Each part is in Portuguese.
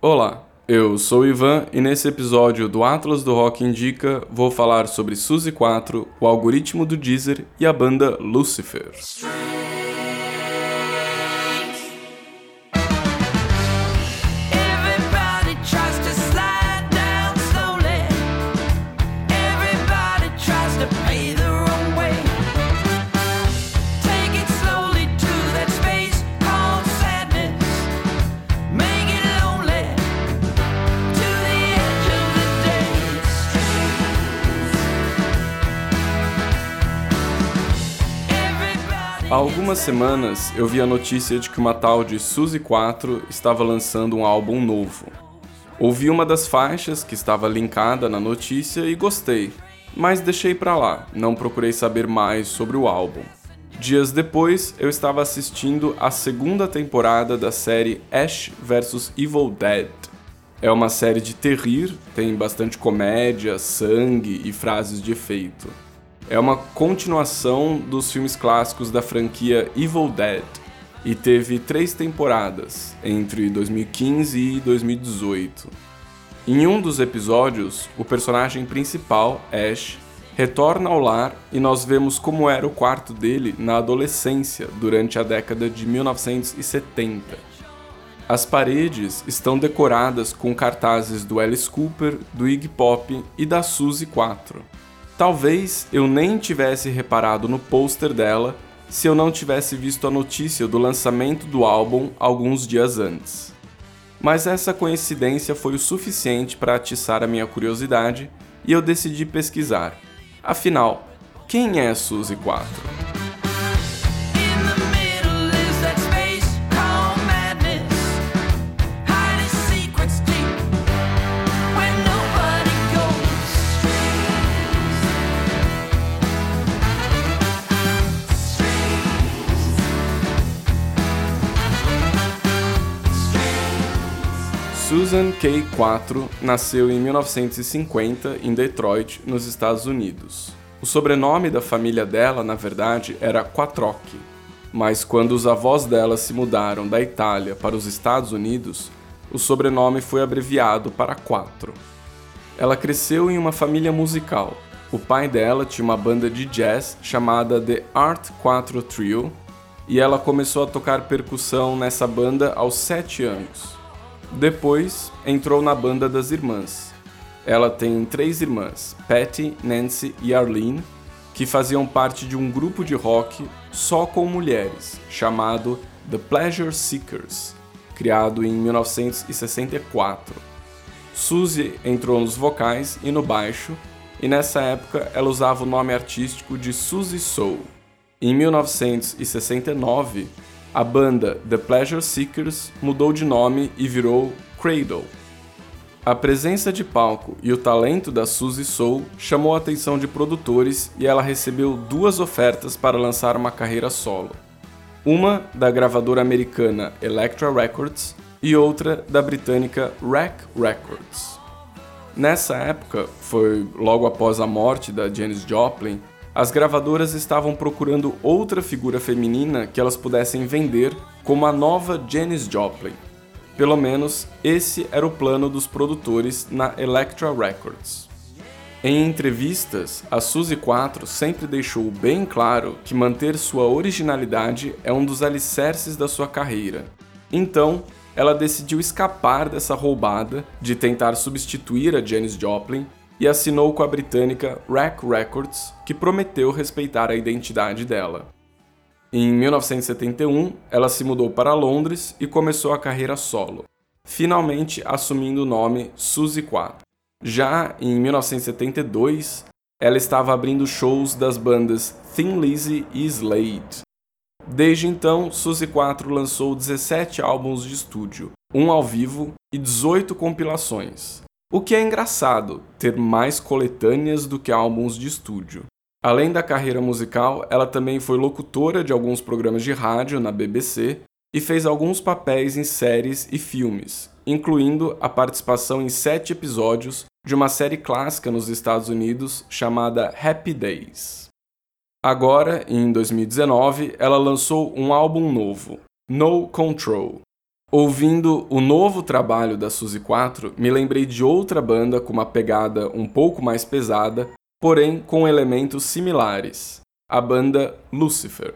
Olá, eu sou Ivan e nesse episódio do Atlas do Rock Indica vou falar sobre Suzy 4, o algoritmo do Deezer e a banda Lucifer. Algumas semanas eu vi a notícia de que uma tal de Suzy 4 estava lançando um álbum novo. Ouvi uma das faixas que estava linkada na notícia e gostei, mas deixei pra lá, não procurei saber mais sobre o álbum. Dias depois, eu estava assistindo a segunda temporada da série Ash vs Evil Dead. É uma série de terrir, tem bastante comédia, sangue e frases de efeito. É uma continuação dos filmes clássicos da franquia Evil Dead e teve três temporadas, entre 2015 e 2018. Em um dos episódios, o personagem principal, Ash, retorna ao lar e nós vemos como era o quarto dele na adolescência, durante a década de 1970. As paredes estão decoradas com cartazes do Alice Cooper, do Iggy Pop e da Suzy 4. Talvez eu nem tivesse reparado no pôster dela se eu não tivesse visto a notícia do lançamento do álbum alguns dias antes. Mas essa coincidência foi o suficiente para atiçar a minha curiosidade e eu decidi pesquisar. Afinal, quem é Suzy 4? Susan K. 4 nasceu em 1950 em Detroit, nos Estados Unidos. O sobrenome da família dela, na verdade, era Quattrocchi, mas quando os avós dela se mudaram da Itália para os Estados Unidos, o sobrenome foi abreviado para Quatro. Ela cresceu em uma família musical. O pai dela tinha uma banda de jazz chamada The Art 4 Trio e ela começou a tocar percussão nessa banda aos 7 anos. Depois entrou na banda das irmãs. Ela tem três irmãs, Patty, Nancy e Arlene, que faziam parte de um grupo de rock só com mulheres, chamado The Pleasure Seekers, criado em 1964. Suzy entrou nos vocais e no baixo, e nessa época ela usava o nome artístico de Suzy Soul. Em 1969, a banda The Pleasure Seekers mudou de nome e virou Cradle. A presença de palco e o talento da Suzy Soul chamou a atenção de produtores e ela recebeu duas ofertas para lançar uma carreira solo. Uma da gravadora americana Elektra Records e outra da britânica Rack Records. Nessa época, foi logo após a morte da Janis Joplin, as gravadoras estavam procurando outra figura feminina que elas pudessem vender como a nova Janis Joplin. Pelo menos esse era o plano dos produtores na Elektra Records. Em entrevistas, a Suzy 4 sempre deixou bem claro que manter sua originalidade é um dos alicerces da sua carreira. Então, ela decidiu escapar dessa roubada de tentar substituir a Janis Joplin e assinou com a britânica Rack Records, que prometeu respeitar a identidade dela. Em 1971, ela se mudou para Londres e começou a carreira solo, finalmente assumindo o nome Suzy 4. Já em 1972, ela estava abrindo shows das bandas Thin Lizzy e Slade. Desde então, Suzy 4 lançou 17 álbuns de estúdio, um ao vivo e 18 compilações. O que é engraçado, ter mais coletâneas do que álbuns de estúdio. Além da carreira musical, ela também foi locutora de alguns programas de rádio na BBC e fez alguns papéis em séries e filmes, incluindo a participação em sete episódios de uma série clássica nos Estados Unidos chamada Happy Days. Agora, em 2019, ela lançou um álbum novo, No Control. Ouvindo o novo trabalho da Suzy 4, me lembrei de outra banda com uma pegada um pouco mais pesada, porém com elementos similares. A banda Lucifer.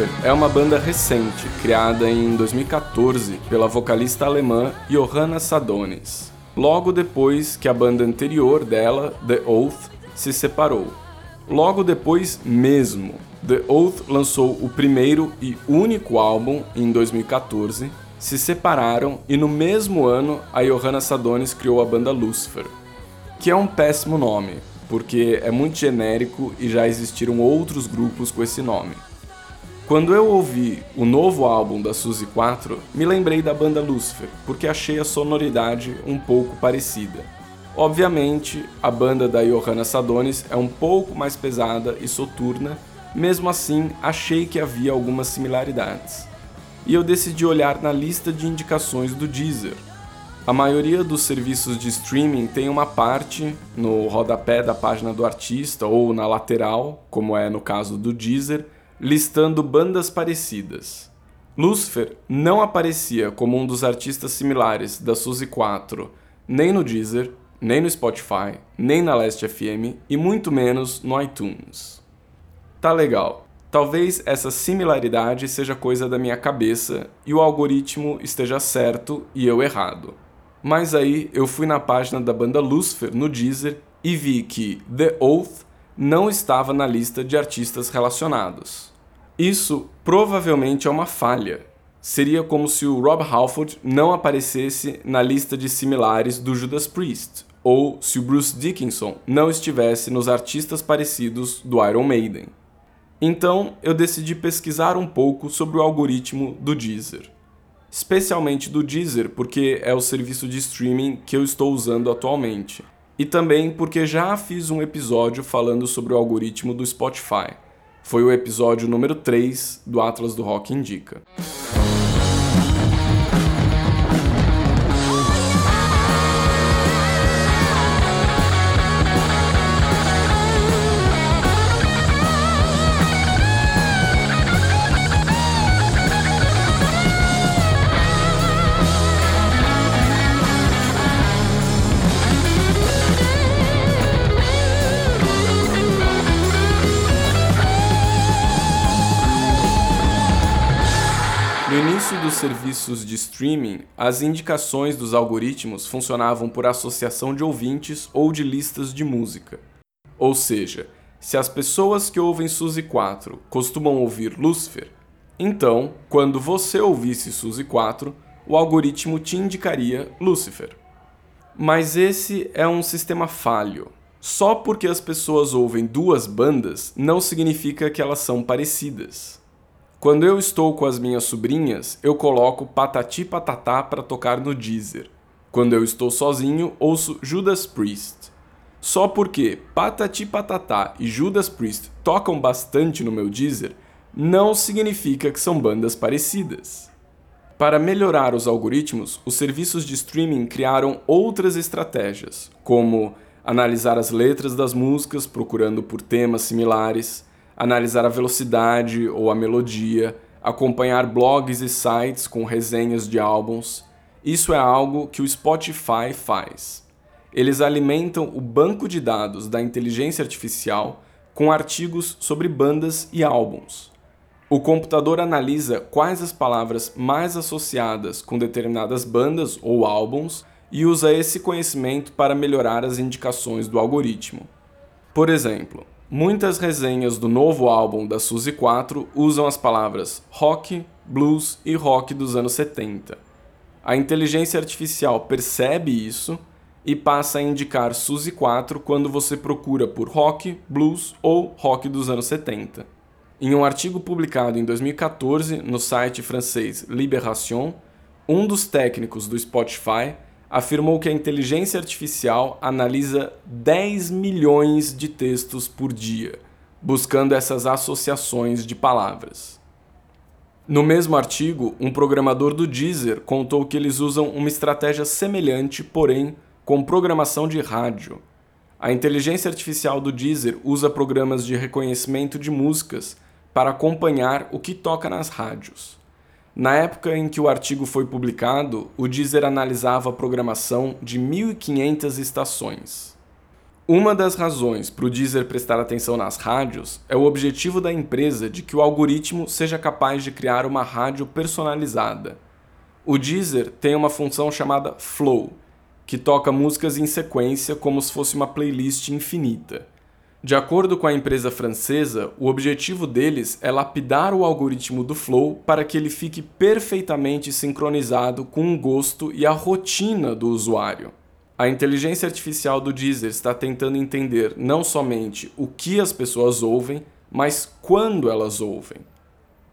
Lucifer é uma banda recente, criada em 2014 pela vocalista alemã Johanna Sadonis, logo depois que a banda anterior dela, The Oath, se separou. Logo depois mesmo, The Oath lançou o primeiro e único álbum em 2014, se separaram e no mesmo ano a Johanna Sadonis criou a banda Lucifer, que é um péssimo nome, porque é muito genérico e já existiram outros grupos com esse nome. Quando eu ouvi o novo álbum da Suzy 4, me lembrei da banda Lucifer, porque achei a sonoridade um pouco parecida. Obviamente, a banda da Johanna Sadonis é um pouco mais pesada e soturna, mesmo assim achei que havia algumas similaridades. E eu decidi olhar na lista de indicações do Deezer. A maioria dos serviços de streaming tem uma parte no rodapé da página do artista ou na lateral, como é no caso do Deezer, listando bandas parecidas. Lucifer não aparecia como um dos artistas similares da Suzy 4, nem no Deezer, nem no Spotify, nem na Last FM e muito menos no iTunes. Tá legal. Talvez essa similaridade seja coisa da minha cabeça e o algoritmo esteja certo e eu errado. Mas aí eu fui na página da banda Lucifer no Deezer e vi que The Oath não estava na lista de artistas relacionados. Isso provavelmente é uma falha. Seria como se o Rob Halford não aparecesse na lista de similares do Judas Priest, ou se o Bruce Dickinson não estivesse nos artistas parecidos do Iron Maiden. Então eu decidi pesquisar um pouco sobre o algoritmo do Deezer. Especialmente do Deezer, porque é o serviço de streaming que eu estou usando atualmente. E também porque já fiz um episódio falando sobre o algoritmo do Spotify. Foi o episódio número 3 do Atlas do Rock Indica. Serviços de streaming, as indicações dos algoritmos funcionavam por associação de ouvintes ou de listas de música. Ou seja, se as pessoas que ouvem Suzy 4 costumam ouvir Lucifer, então, quando você ouvisse Suzy 4, o algoritmo te indicaria Lucifer. Mas esse é um sistema falho. Só porque as pessoas ouvem duas bandas não significa que elas são parecidas. Quando eu estou com as minhas sobrinhas, eu coloco Patati Patatá para tocar no Deezer. Quando eu estou sozinho, ouço Judas Priest. Só porque Patati Patatá e Judas Priest tocam bastante no meu Deezer, não significa que são bandas parecidas. Para melhorar os algoritmos, os serviços de streaming criaram outras estratégias, como analisar as letras das músicas procurando por temas similares, analisar a velocidade ou a melodia, acompanhar blogs e sites com resenhas de álbuns. Isso é algo que o Spotify faz. Eles alimentam o banco de dados da inteligência artificial com artigos sobre bandas e álbuns. O computador analisa quais as palavras mais associadas com determinadas bandas ou álbuns e usa esse conhecimento para melhorar as indicações do algoritmo. Por exemplo, muitas resenhas do novo álbum da Suzy 4 usam as palavras rock, blues e rock dos anos 70. A inteligência artificial percebe isso e passa a indicar Suzy 4 quando você procura por rock, blues ou rock dos anos 70. Em um artigo publicado em 2014 no site francês Libération, um dos técnicos do Spotify afirmou que a inteligência artificial analisa 10 milhões de textos por dia, buscando essas associações de palavras. No mesmo artigo, um programador do Deezer contou que eles usam uma estratégia semelhante, porém com programação de rádio. A inteligência artificial do Deezer usa programas de reconhecimento de músicas para acompanhar o que toca nas rádios. Na época em que o artigo foi publicado, o Deezer analisava a programação de 1.500 estações. Uma das razões para o Deezer prestar atenção nas rádios é o objetivo da empresa de que o algoritmo seja capaz de criar uma rádio personalizada. O Deezer tem uma função chamada Flow, que toca músicas em sequência como se fosse uma playlist infinita. De acordo com a empresa francesa, o objetivo deles é lapidar o algoritmo do Flow para que ele fique perfeitamente sincronizado com o gosto e a rotina do usuário. A inteligência artificial do Deezer está tentando entender não somente o que as pessoas ouvem, mas quando elas ouvem.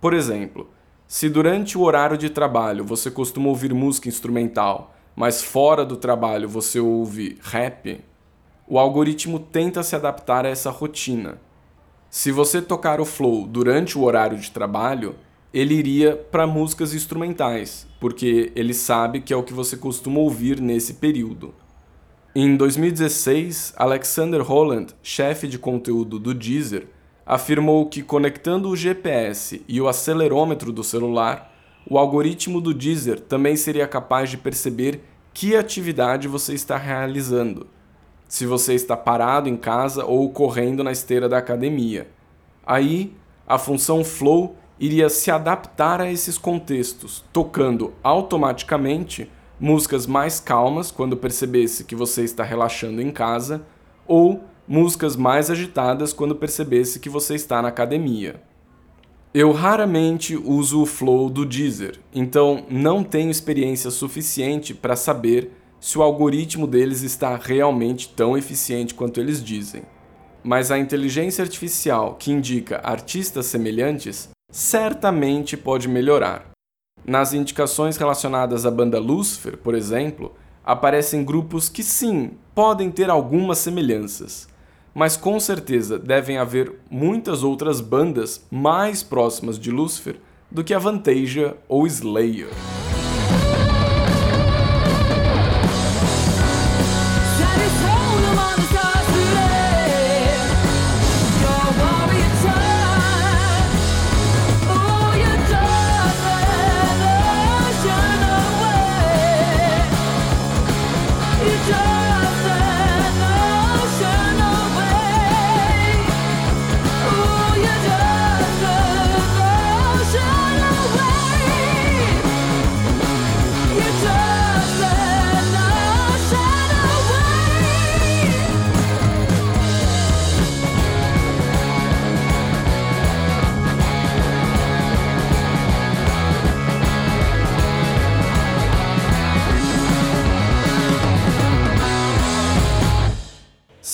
Por exemplo, se durante o horário de trabalho você costuma ouvir música instrumental, mas fora do trabalho você ouve rap, o algoritmo tenta se adaptar a essa rotina. Se você tocar o flow durante o horário de trabalho, ele iria para músicas instrumentais, porque ele sabe que é o que você costuma ouvir nesse período. Em 2016, Alexander Holland, chefe de conteúdo do Deezer, afirmou que conectando o GPS e o acelerômetro do celular, o algoritmo do Deezer também seria capaz de perceber que atividade você está realizando se você está parado em casa ou correndo na esteira da academia. Aí, a função flow iria se adaptar a esses contextos, tocando automaticamente músicas mais calmas quando percebesse que você está relaxando em casa ou músicas mais agitadas quando percebesse que você está na academia. Eu raramente uso o flow do Deezer, então não tenho experiência suficiente para saber se o algoritmo deles está realmente tão eficiente quanto eles dizem. Mas a inteligência artificial que indica artistas semelhantes certamente pode melhorar. Nas indicações relacionadas à banda Lucifer, por exemplo, aparecem grupos que sim, podem ter algumas semelhanças, mas com certeza devem haver muitas outras bandas mais próximas de Lucifer do que a Vantasia ou Slayer.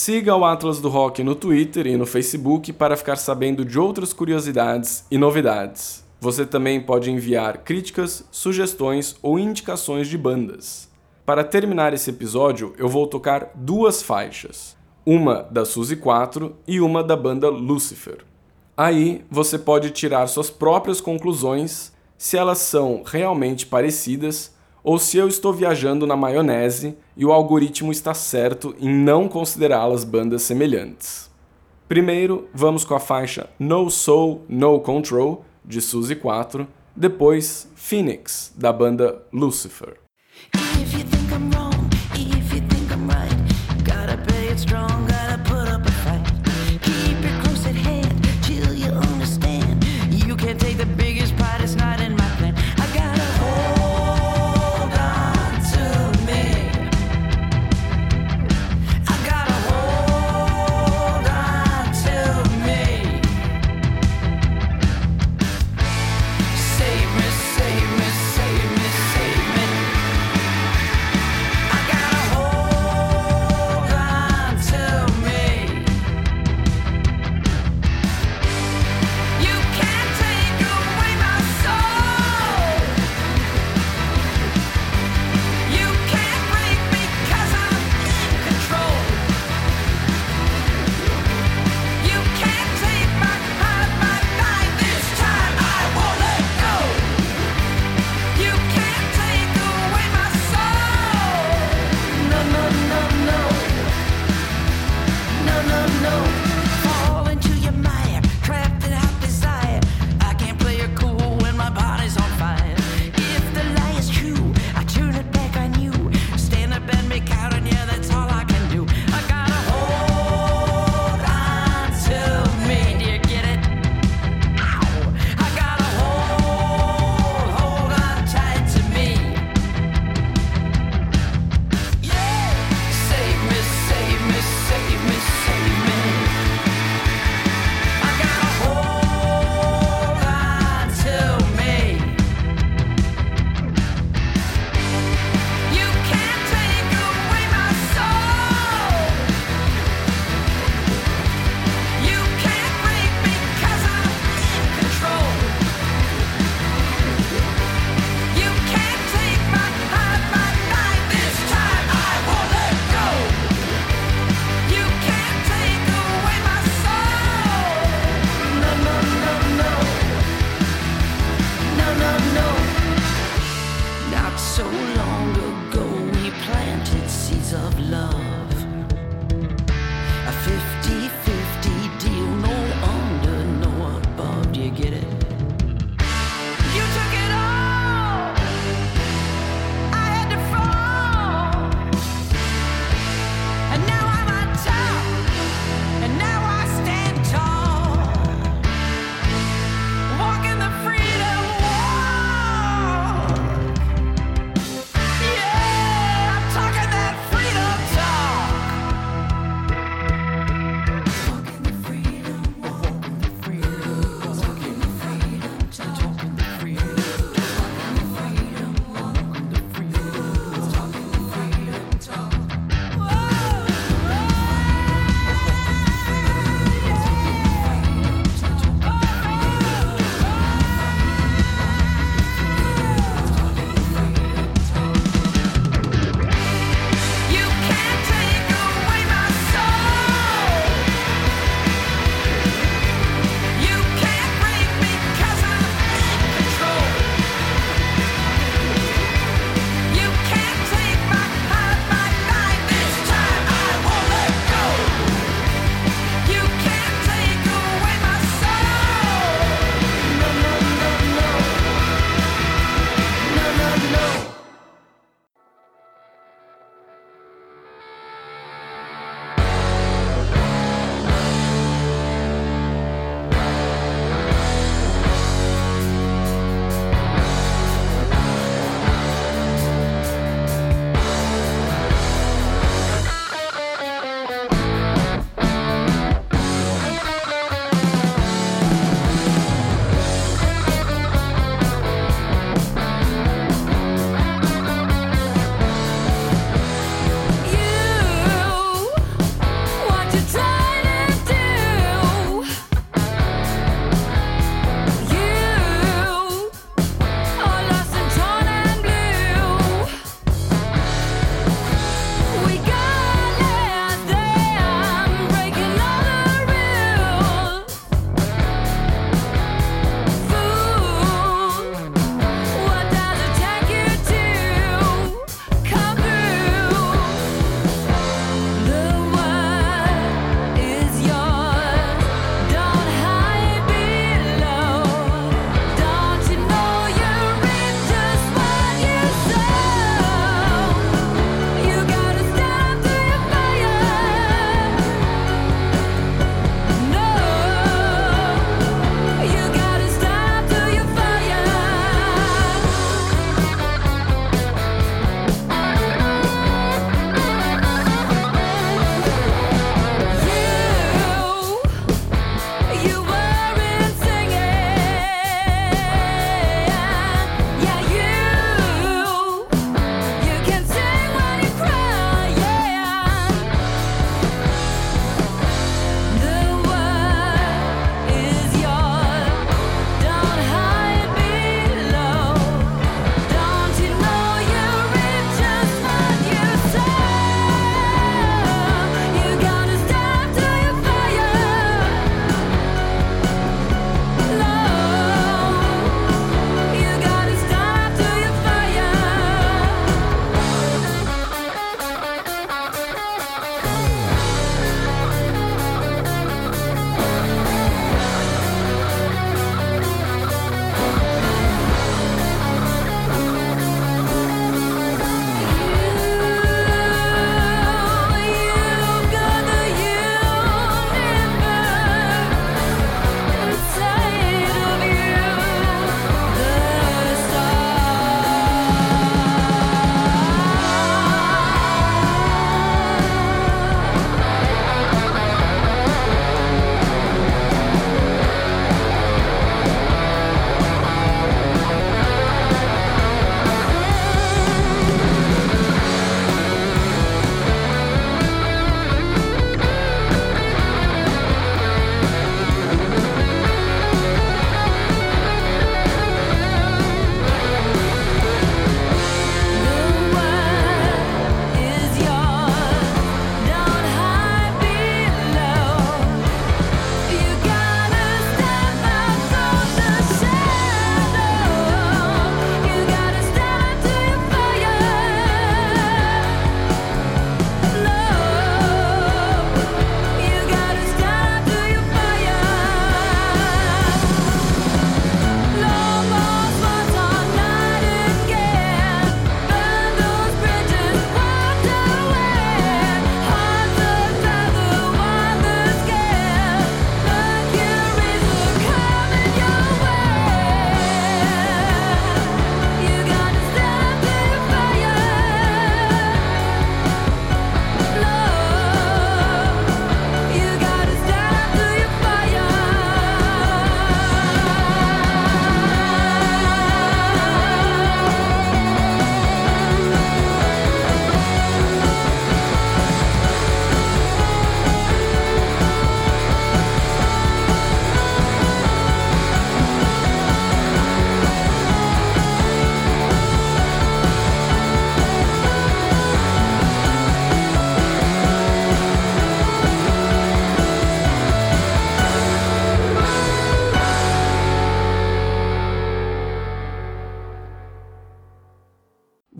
Siga o Atlas do Rock no Twitter e no Facebook para ficar sabendo de outras curiosidades e novidades. Você também pode enviar críticas, sugestões ou indicações de bandas. Para terminar esse episódio, eu vou tocar duas faixas, uma da Suzy 4 e uma da banda Lucifer. Aí você pode tirar suas próprias conclusões se elas são realmente parecidas ou se eu estou viajando na maionese e o algoritmo está certo em não considerá-las bandas semelhantes. Primeiro, vamos com a faixa No Soul, No Control, de Suzy 4, depois Phoenix, da banda Lucifer.